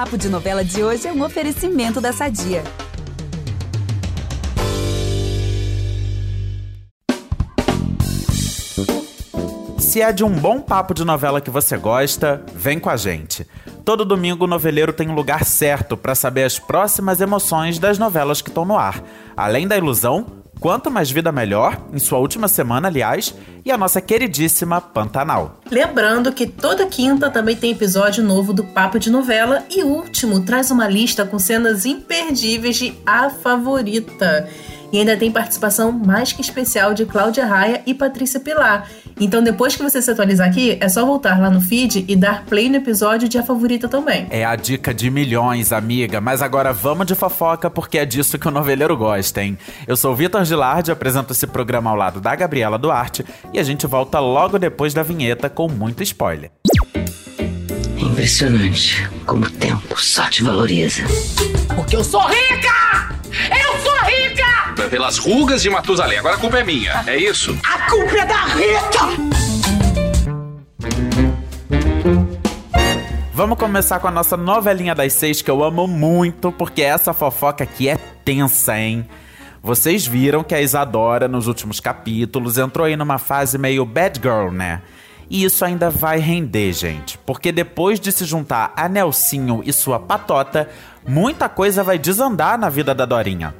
Papo de Novela de hoje é um oferecimento da Sadia. Se é de um bom papo de novela que você gosta, vem com a gente. Todo domingo o noveleiro tem um lugar certo para saber as próximas emoções das novelas que estão no ar. Além da ilusão, Quanto Mais Vida Melhor, em sua última semana, aliás, e a nossa queridíssima Pantanal. Lembrando que toda quinta também tem episódio novo do Papo de Novela e o último traz uma lista com cenas imperdíveis de A Favorita. E ainda tem participação mais que especial de Cláudia Raia e Patrícia Pilar. Então, depois que você se atualizar aqui, é só voltar lá no feed e dar play no episódio de A Favorita também. É a dica de milhões, amiga. Mas agora vamos de fofoca, porque é disso que o noveleiro gosta, hein? Eu sou o Vitor Gilardi, apresento esse programa ao lado da Gabriela Duarte e a gente volta logo depois da vinheta com muito spoiler. É impressionante como o tempo só te valoriza. Porque eu sou rica! Eu sou rica! Pelas rugas de Matusalém. Agora a culpa é minha. É isso? A culpa é da Rita! Vamos começar com a nossa novelinha das seis que eu amo muito, porque essa fofoca aqui é tensa, hein? Vocês viram que a Isadora, nos últimos capítulos, entrou aí numa fase meio bad girl, né? E isso ainda vai render, gente. Porque depois de se juntar a Nelsinho e sua patota, muita coisa vai desandar na vida da Dorinha.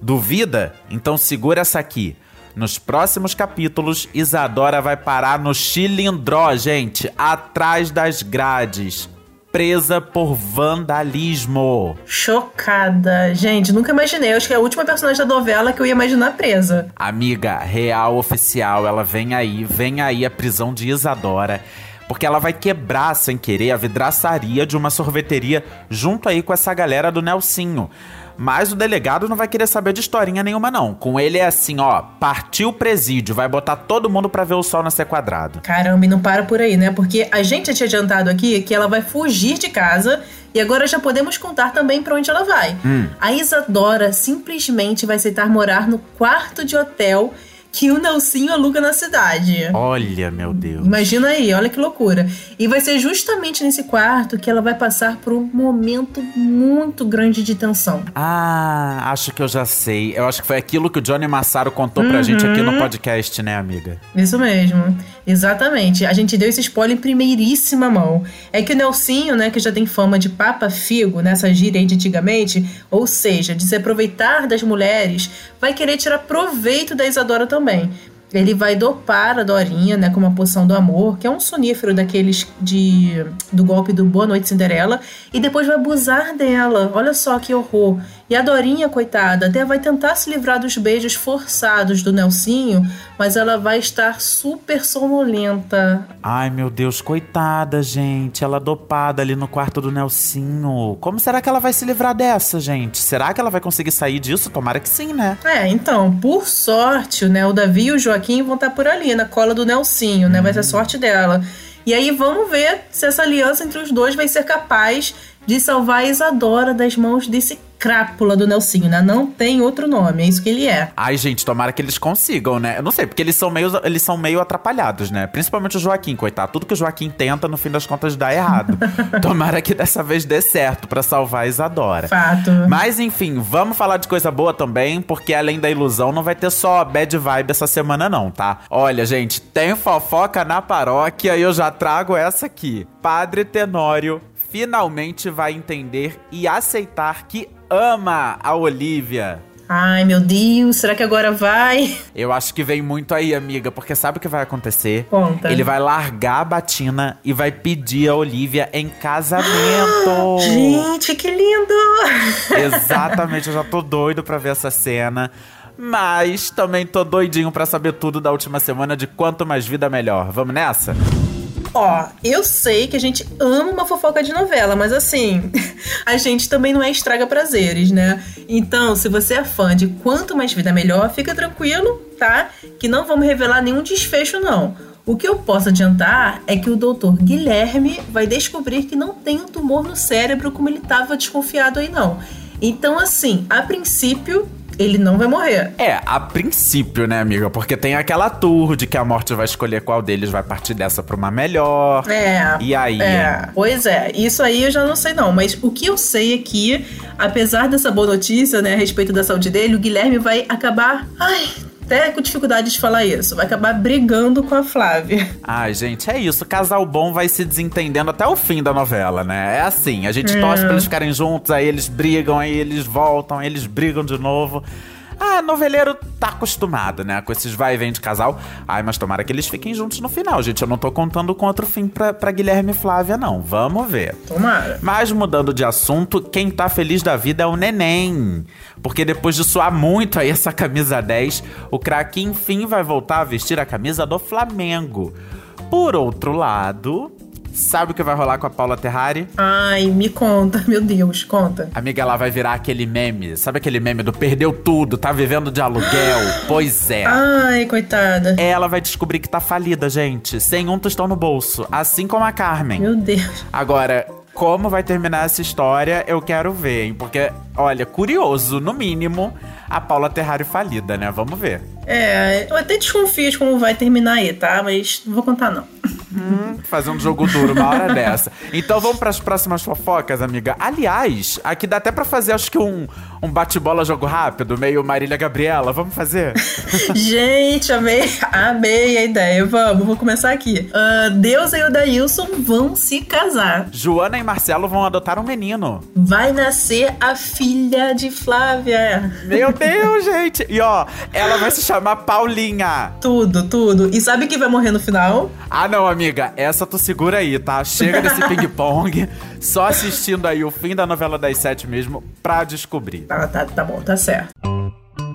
Duvida? Então segura essa aqui. Nos próximos capítulos, Isadora vai parar no Chilindró, gente, atrás das grades. Presa por vandalismo. Chocada. Gente, nunca imaginei. Eu acho que é a última personagem da novela que eu ia imaginar presa. Amiga, real oficial, ela vem aí, vem aí a prisão de Isadora. Porque ela vai quebrar sem querer a vidraçaria de uma sorveteria junto aí com essa galera do Nelsinho. Mas o delegado não vai querer saber de historinha nenhuma, não. Com ele é assim, ó, partiu o presídio, vai botar todo mundo pra ver o sol nascer quadrado. Caramba, e não para por aí, né? Porque a gente já tinha adiantado aqui que ela vai fugir de casa e agora já podemos contar também para onde ela vai. Hum. A Isadora simplesmente vai aceitar morar no quarto de hotel que o Nelsinho aluga na cidade. Olha, meu Deus. Imagina aí, olha que loucura. E vai ser justamente nesse quarto que ela vai passar por um momento muito grande de tensão. Ah, acho que eu já sei. Eu acho que foi aquilo que o Johnny Massaro contou pra gente aqui no podcast, né, amiga? Isso mesmo, exatamente. A gente deu esse spoiler em primeiríssima mão. É que o Nelsinho, né, que já tem fama de papa figo nessa gíria aí de antigamente, ou seja, de se aproveitar das mulheres, vai querer tirar proveito da Isadora também. Ele vai dopar a Dorinha, né, com uma poção do amor, que é um sonífero daqueles de do golpe do Boa Noite Cinderela, e depois vai abusar dela. Olha só que horror. E a Dorinha, coitada, até vai tentar se livrar dos beijos forçados do Nelsinho, mas ela vai estar super sonolenta. Ai, meu Deus, coitada, gente. Ela dopada ali no quarto do Nelsinho. Como será que ela vai se livrar dessa, gente? Será que ela vai conseguir sair disso? Tomara que sim, né? É, então, por sorte, né, o Davi e o Joaquim vão estar por ali, na cola do Nelsinho, né? Vai ser sorte dela. E aí vamos ver se essa aliança entre os dois vai ser capaz de salvar a Isadora das mãos desse crápula do Nelsinho, né? Não tem outro nome, é isso que ele é. Ai, gente, tomara que eles consigam, né? Eu não sei, porque eles são meio, eles são meio atrapalhados, né? Principalmente o Joaquim, coitado. Tudo que o Joaquim tenta, no fim das contas, dá errado. tomara que dessa vez dê certo pra salvar a Isadora. Fato. Mas enfim, vamos falar de coisa boa também, porque além da ilusão, não vai ter só bad vibe essa semana, não, tá? Olha, gente, tem fofoca na paróquia e eu já trago essa aqui. Padre Tenório finalmente vai entender e aceitar que ama a Olivia. Ai, meu Deus, será que agora vai? Eu acho que vem muito aí, amiga, porque sabe o que vai acontecer? Conta. Ele vai largar a batina e vai pedir a Olivia em casamento. Gente, que lindo! Exatamente, eu já tô doido pra ver essa cena. Mas também tô doidinho pra saber tudo da última semana de quanto mais vida melhor. Vamos nessa? Ó, eu sei que a gente ama uma fofoca de novela, mas assim, a gente também não é estraga prazeres, né? Então, se você é fã de quanto mais vida melhor, fica tranquilo, tá? Que não vamos revelar nenhum desfecho, não. O que eu posso adiantar é que o doutor Guilherme vai descobrir que não tem um tumor no cérebro como ele estava desconfiado aí, não. Então, assim, a princípio, ele não vai morrer. É, a princípio, né, amiga? Porque tem aquela tour de que a morte vai escolher qual deles vai partir dessa pra uma melhor. É. E aí? É. Pois é, isso aí eu já não sei não. Mas o que eu sei é que, apesar dessa boa notícia, né, a respeito da saúde dele, o Guilherme vai acabar. Ai, até com dificuldade de falar isso. Vai acabar brigando com a Flávia. Ai, gente, é isso. Casal bom vai se desentendendo até o fim da novela, né? É assim, a gente torce pra eles ficarem juntos, aí eles brigam, aí eles voltam, aí eles brigam de novo. Ah, noveleiro tá acostumado, né? Com esses vai e vem de casal. Ai, mas tomara que eles fiquem juntos no final, gente. Eu não tô contando com outro fim pra, pra Guilherme e Flávia, não. Vamos ver. Tomara. Mas mudando de assunto, quem tá feliz da vida é o neném. Porque depois de suar muito aí essa camisa 10, o craque enfim vai voltar a vestir a camisa do Flamengo. Por outro lado, sabe o que vai rolar com a Paula Terrari? Ai, me conta, meu Deus, conta. Amiga, ela vai virar aquele meme. Sabe aquele meme do perdeu tudo, tá vivendo de aluguel? pois é. Ai, coitada. Ela vai descobrir que tá falida, gente. Sem um tostão no bolso. Assim como a Carmen. Meu Deus. Agora, como vai terminar essa história, eu quero ver, hein? Porque, olha, curioso, no mínimo, a Paula Terrari falida, né? Vamos ver. É, eu até desconfio de como vai terminar aí, tá? Mas não vou contar, não. Hum, fazer um jogo duro uma hora dessa. Então vamos para as próximas fofocas, amiga. Aliás, aqui dá até para fazer, acho que um, um bate-bola jogo rápido, meio Marília Gabriela. Vamos fazer? Gente, amei, amei a ideia. Vamos, vou começar aqui. Uh, Deus e o Daílson vão se casar. Joana e Marcelo vão adotar um menino. Vai nascer a filha de Flávia. Meu Deus, gente! E ó, ela vai se chamar Paulinha. Tudo, tudo. E sabe quem vai morrer no final? Ah, não, amiga, essa tu segura aí, tá? Chega desse ping-pong, só assistindo aí o fim da novela das sete mesmo pra descobrir. Tá, tá, tá bom, tá certo.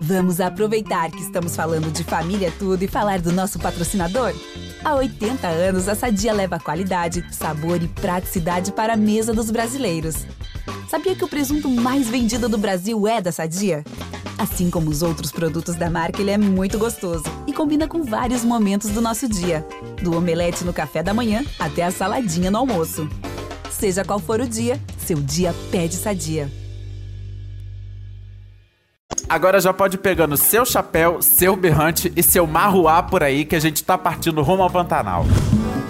Vamos aproveitar que estamos falando de família tudo e falar do nosso patrocinador? Há 80 anos, a Sadia leva qualidade, sabor e praticidade para a mesa dos brasileiros. Sabia que o presunto mais vendido do Brasil é da Sadia? Assim como os outros produtos da marca, ele é muito gostoso e combina com vários momentos do nosso dia, do omelete no café da manhã até a saladinha no almoço. Seja qual for o dia, seu dia pede Sadia. Agora já pode ir pegando seu chapéu, seu berrante e seu marruá por aí que a gente tá partindo rumo ao Pantanal.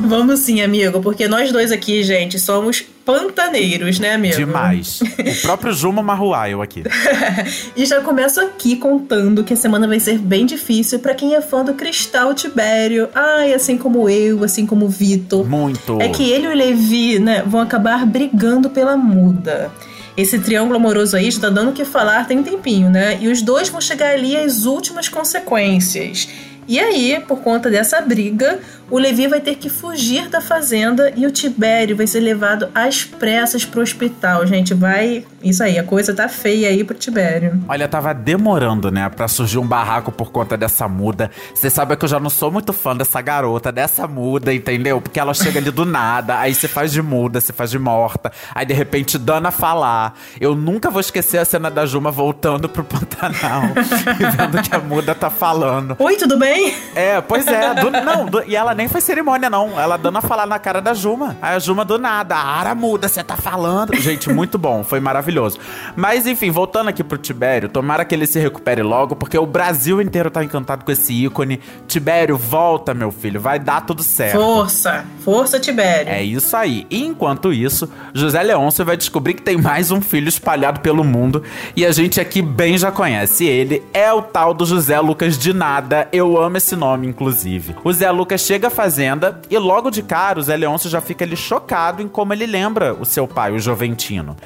Vamos sim, amigo, porque nós dois aqui, gente, somos pantaneiros, né, amigo? Demais. o próprio Juma Marruá, eu aqui. e já começo aqui contando que a semana vai ser bem difícil para quem é fã do Cristal Tibério. Ai, assim como eu, assim como o Vitor. Muito. É que ele e o Levi, né, vão acabar brigando pela muda. Esse triângulo amoroso aí está dando o que falar tem um tempinho, né? E os dois vão chegar ali às últimas consequências. E aí, por conta dessa briga, o Levi vai ter que fugir da fazenda e o Tibério vai ser levado às pressas pro hospital. Gente, vai. Isso aí, a coisa tá feia aí pro Tibério. Olha, tava demorando, né, pra surgir um barraco por conta dessa muda. Você sabe que eu já não sou muito fã dessa garota, dessa muda, entendeu? Porque ela chega ali do nada, aí você faz de muda, você faz de morta, aí de repente dana falar. Eu nunca vou esquecer a cena da Juma voltando pro Pantanal e vendo que a muda tá falando. Oi, tudo bem? É, pois é. Do, não, do, e ela nem foi cerimônia, não. Ela dando a falar na cara da Juma. Aí a Juma do nada. A Ara muda, você tá falando. Gente, muito bom. Foi maravilhoso. Mas, enfim, voltando aqui pro Tibério, tomara que ele se recupere logo, porque o Brasil inteiro tá encantado com esse ícone. Tibério, volta, meu filho. Vai dar tudo certo. Força. Força, Tibério. É isso aí. E enquanto isso, José Leôncio vai descobrir que tem mais um filho espalhado pelo mundo. E a gente aqui bem já conhece ele. É o tal do José Lucas de Nada. Eu amo esse nome, inclusive. O Zé Lucas chega fazenda e logo de cara o Zé Leôncio já fica ali chocado em como ele lembra o seu pai, o Joventino.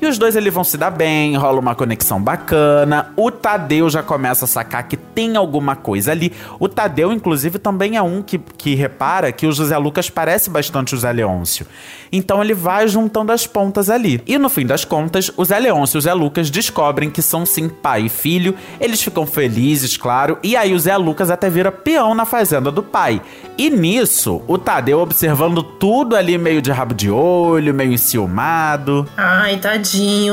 E os dois eles vão se dar bem, rola uma conexão bacana. O Tadeu já começa a sacar que tem alguma coisa ali. O Tadeu, inclusive, também é um que, que repara que o José Lucas parece bastante o Zé Leôncio. Então ele vai juntando as pontas ali. E no fim das contas, o Zé Leôncio e o Zé Lucas descobrem que são sim pai e filho. Eles ficam felizes, claro. E aí o Zé Lucas até vira peão na fazenda do pai. E nisso, o Tadeu observando tudo ali meio de rabo de olho, meio enciumado. Ai, tadinho,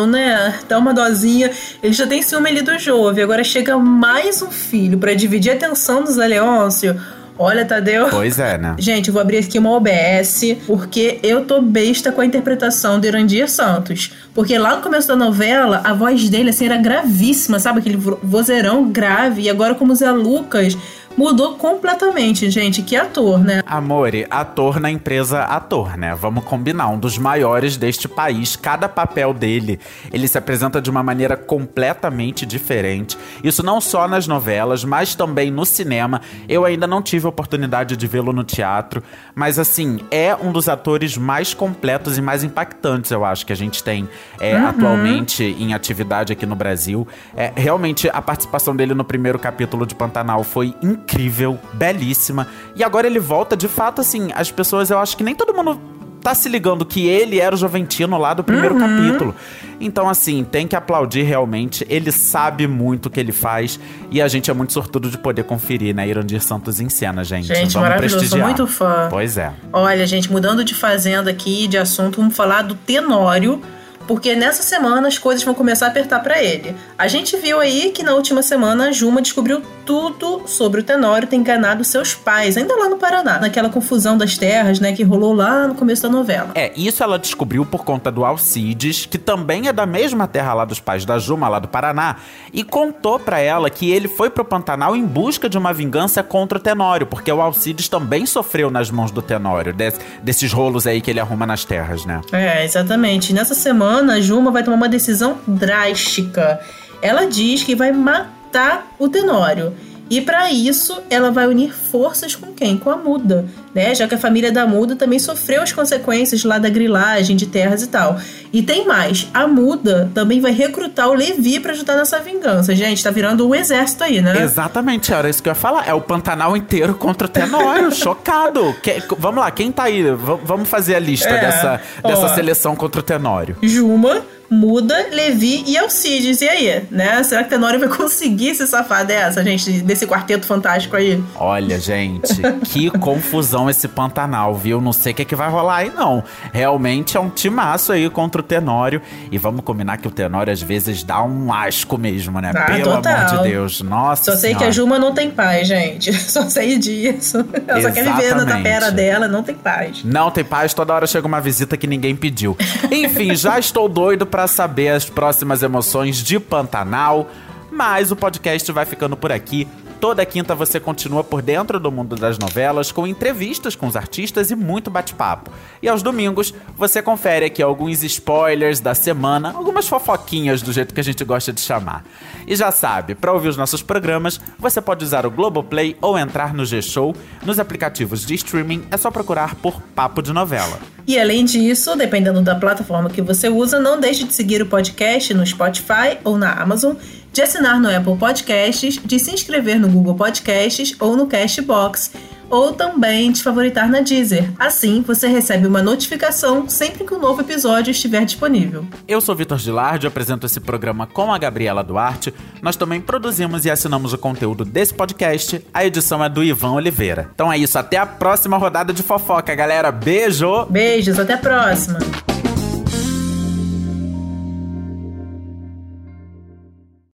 né? Dá uma dosinha. Ele já tem ciúme ali do Jove. Agora chega mais um filho para dividir a atenção do Zé Leôncio. Olha, Tadeu. Pois é, né? Gente, eu vou abrir aqui uma OBS, porque eu tô besta com a interpretação do Irandir Santos. Porque lá no começo da novela, a voz dele, assim, era gravíssima, sabe? Aquele vozeirão grave. E agora, como Zé Lucas mudou completamente, gente. Que ator, né? Amore, ator na empresa ator, né? Vamos combinar, um dos maiores deste país. Cada papel dele, ele se apresenta de uma maneira completamente diferente. Isso não só nas novelas, mas também no cinema. Eu ainda não tive a oportunidade de vê-lo no teatro, mas assim, é um dos atores mais completos e mais impactantes, eu acho, que a gente tem é, uhum. atualmente em atividade aqui no Brasil. É, realmente, a participação dele no primeiro capítulo de Pantanal foi incrível incrível, belíssima. E agora ele volta, de fato, assim, as pessoas, eu acho que nem todo mundo tá se ligando que ele era o Joventino lá do primeiro uhum. capítulo. Então, assim, tem que aplaudir realmente. Ele sabe muito o que ele faz e a gente é muito sortudo de poder conferir, né? Irandir Santos em cena, gente. Gente, vamos maravilhoso. Prestigiar. Sou muito fã. Pois é. Olha, gente, mudando de fazenda aqui, de assunto, vamos falar do Tenório porque nessa semana as coisas vão começar a apertar para ele. A gente viu aí que na última semana a Juma descobriu tudo sobre o Tenório ter enganado seus pais, ainda lá no Paraná, naquela confusão das terras, né, que rolou lá no começo da novela. É, isso ela descobriu por conta do Alcides, que também é da mesma terra lá dos pais da Juma, lá do Paraná, e contou para ela que ele foi pro Pantanal em busca de uma vingança contra o Tenório, porque o Alcides também sofreu nas mãos do Tenório, desse, desses rolos aí que ele arruma nas terras, né? É, exatamente. Nessa semana semana, a Juma vai tomar uma decisão drástica. Ela diz que vai matar o Tenório. E para isso, ela vai unir forças com quem? Com a Muda, né? Já que a família da Muda também sofreu as consequências lá da grilagem de terras e tal. E tem mais, a Muda também vai recrutar o Levi para ajudar nessa vingança. Gente, tá virando um exército aí, né? Exatamente, era isso que eu ia falar. É o Pantanal inteiro contra o Tenório, chocado. Que, vamos lá, quem tá aí? V vamos fazer a lista é, dessa, dessa seleção contra o Tenório. Juma, Muda, Levi e Alcides. E aí, né? Será que Tenório vai conseguir se safar dessa, gente? Desse quarteto fantástico aí? Olha, gente, que confusão esse Pantanal, viu? Não sei o que, é que vai rolar aí, não. Realmente é um timaço aí contra o Tenório. E vamos combinar que o Tenório às vezes dá um asco mesmo, né? Ah, Pelo total. amor de Deus. Nossa Só sei senhora. que a Juma não tem paz, gente. Só sei disso. Ela só quer viver na tapera dela, não tem paz. Não tem paz, toda hora chega uma visita que ninguém pediu. Enfim, já estou doido para saber as próximas emoções de Pantanal, mas o podcast vai ficando por aqui. Toda quinta você continua por dentro do mundo das novelas com entrevistas com os artistas e muito bate-papo. E aos domingos você confere aqui alguns spoilers da semana, algumas fofoquinhas do jeito que a gente gosta de chamar. E já sabe, para ouvir os nossos programas, você pode usar o Globoplay ou entrar no G-Show. Nos aplicativos de streaming é só procurar por Papo de Novela. E além disso, dependendo da plataforma que você usa, não deixe de seguir o podcast no Spotify ou na Amazon, de assinar no Apple Podcasts, de se inscrever no Google Podcasts ou no Castbox, ou também de favoritar na Deezer. Assim, você recebe uma notificação sempre que um novo episódio estiver disponível. Eu sou Vitor Gilardi, apresento esse programa com a Gabriela Duarte. Nós também produzimos e assinamos o conteúdo desse podcast. A edição é do Ivan Oliveira. Então é isso, até a próxima rodada de fofoca, galera. Beijo! Beijos, até a próxima!